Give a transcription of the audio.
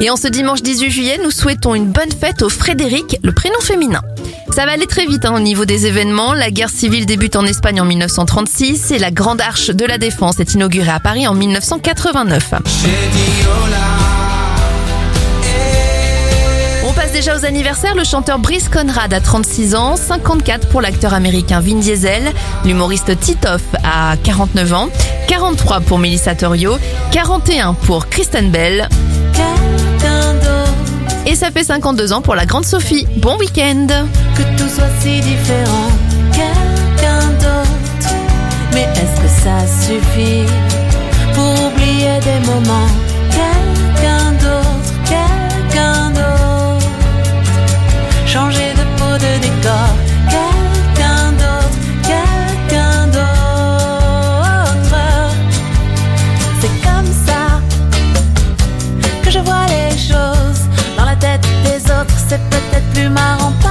Et en ce dimanche 18 juillet, nous souhaitons une bonne fête au Frédéric, le prénom féminin. Ça va aller très vite hein, au niveau des événements. La guerre civile débute en Espagne en 1936 et la Grande Arche de la Défense est inaugurée à Paris en 1989. On passe déjà aux anniversaires. Le chanteur Brice Conrad a 36 ans, 54 pour l'acteur américain Vin Diesel, l'humoriste Titoff a 49 ans, 43 pour Melissa Torio, 41 pour Kristen Bell et ça fait 52 ans pour la grande Sophie. Bon week-end Que tout soit si différent, quelqu'un d'autre. Mais est-ce que ça suffit? c'est peut-être plus marrant.